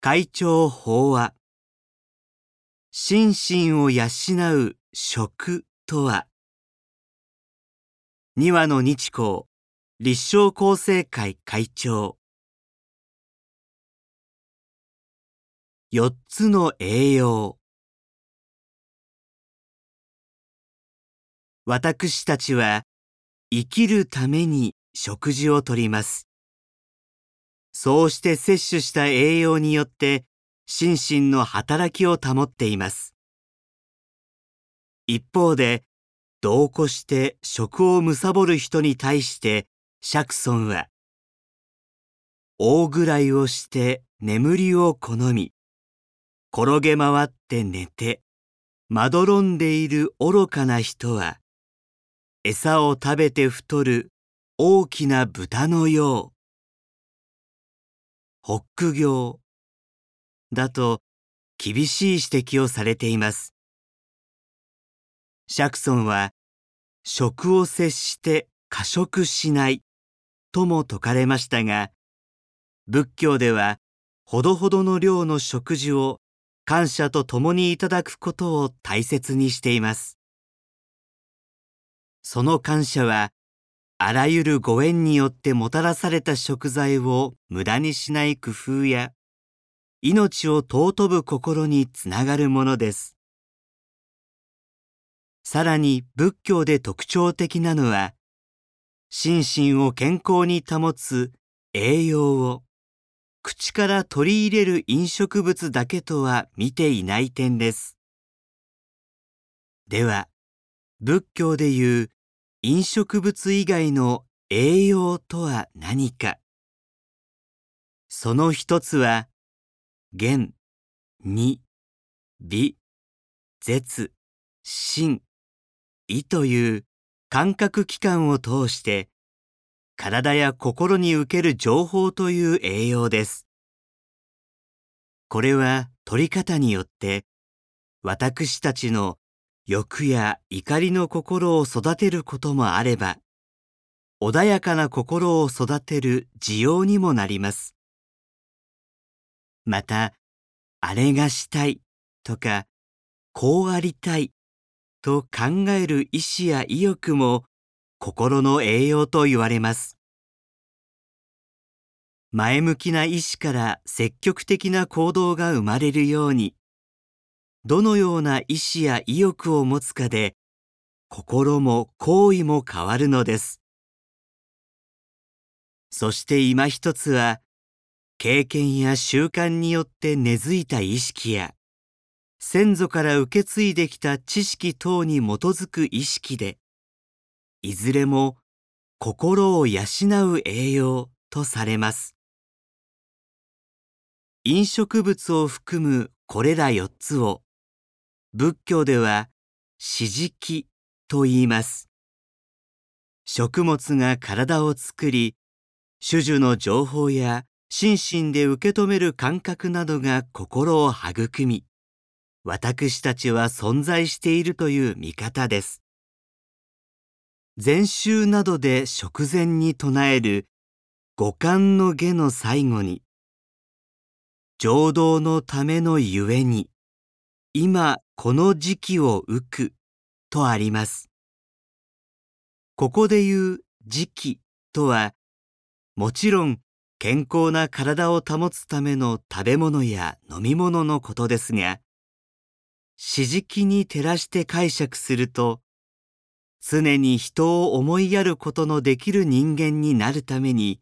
会長法話心身を養う食とは二羽の日光立正厚生会会長四つの栄養私たちは生きるために食事をとります。そうして摂取した栄養によって心身の働きを保っています。一方で、同行して食を貪る人に対して釈尊は、大ぐらいをして眠りを好み、転げ回って寝て、まどろんでいる愚かな人は、餌を食べて太る大きな豚のよう。ホック業だと厳しい指摘をされています。釈尊は食を接して過食しないとも説かれましたが、仏教ではほどほどの量の食事を感謝と共にいただくことを大切にしています。その感謝はあらゆるご縁によってもたらされた食材を無駄にしない工夫や命を尊ぶ心につながるものです。さらに仏教で特徴的なのは心身を健康に保つ栄養を口から取り入れる飲食物だけとは見ていない点です。では仏教でいう飲食物以外の栄養とは何かその一つは元、二、美、絶、心、意という感覚器官を通して体や心に受ける情報という栄養です。これは取り方によって私たちの欲や怒りの心を育てることもあれば、穏やかな心を育てる需要にもなります。また、あれがしたいとか、こうありたいと考える意志や意欲も心の栄養と言われます。前向きな意志から積極的な行動が生まれるように、どのような意志や意欲を持つかで心も行為も変わるのです。そして今一つは経験や習慣によって根付いた意識や先祖から受け継いできた知識等に基づく意識でいずれも心を養う栄養とされます。飲食物を含むこれら4つを仏教では四時期と言います。食物が体を作り、種々の情報や心身で受け止める感覚などが心を育み、私たちは存在しているという見方です。禅宗などで食前に唱える五感の下の最後に、浄土のためのゆえに、今この時期を浮くとあります。ここで言う時期とは、もちろん健康な体を保つための食べ物や飲み物のことですが、四時期に照らして解釈すると、常に人を思いやることのできる人間になるために、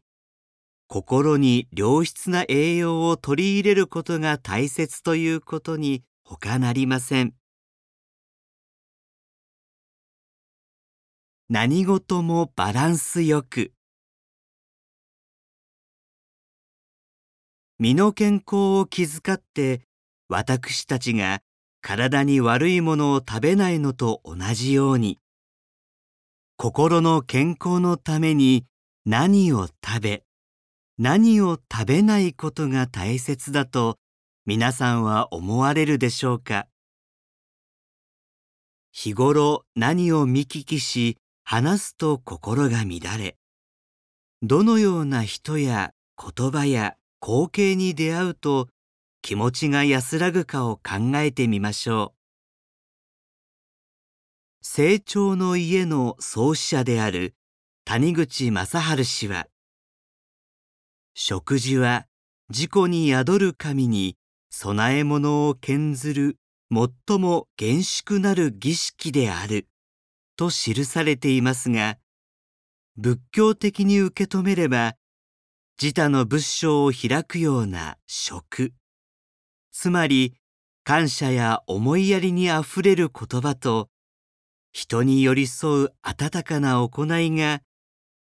心に良質な栄養を取り入れることが大切ということに他なりません。何事もバランスよく。身の健康を気遣って私たちが体に悪いものを食べないのと同じように心の健康のために何を食べ何を食べないことが大切だと皆さんは思われるでしょうか？日頃何を見聞きし話すと心が乱れどのような人や言葉や光景に出会うと気持ちが安らぐかを考えてみましょう。成長の家の創始者である谷口正治氏は、食事は自己に宿る神に供え物を献ずる最も厳粛なる儀式であると記されていますが、仏教的に受け止めれば、自他の仏性を開くような食、つまり感謝や思いやりにあふれる言葉と、人に寄り添う温かな行いが、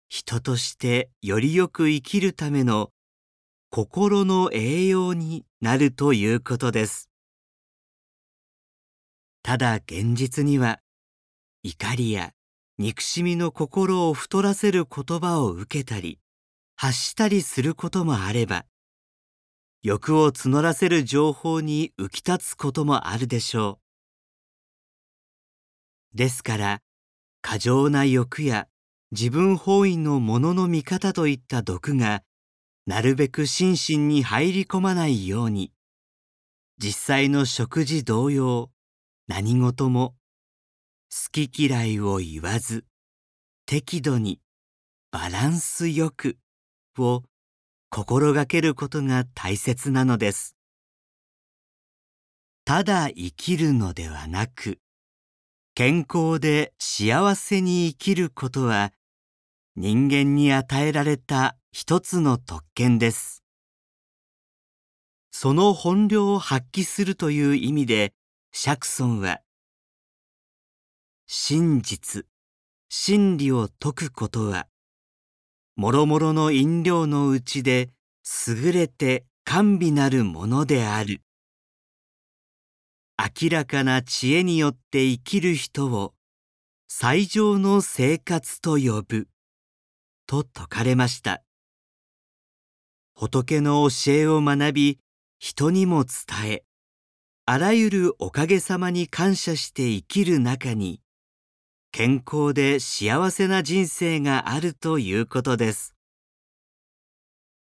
人としてよりよく生きるための心の栄養になるということです。ただ現実には、怒りや憎しみの心を太らせる言葉を受けたり、発したりすることもあれば、欲を募らせる情報に浮き立つこともあるでしょう。ですから、過剰な欲や自分本位のものの見方といった毒が、なるべく心身に入り込まないように、実際の食事同様、何事も好き嫌いを言わず、適度にバランスよくを心がけることが大切なのです。ただ生きるのではなく、健康で幸せに生きることは人間に与えられた一つの特権です。その本領を発揮するという意味で、釈尊は、真実、真理を説くことは、もろもろの飲料のうちで優れて甘美なるものである。明らかな知恵によって生きる人を最上の生活と呼ぶ、と説かれました。仏の教えを学び、人にも伝え、あらゆるおかげさまに感謝して生きる中に、健康で幸せな人生があるということです。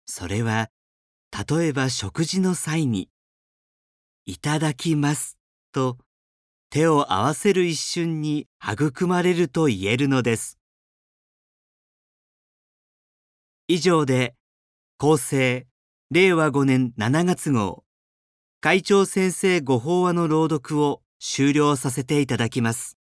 それは、例えば食事の際に、いただきますと手を合わせる一瞬に育まれると言えるのです。以上で、厚生令和5年7月号会長先生ご法話の朗読を終了させていただきます。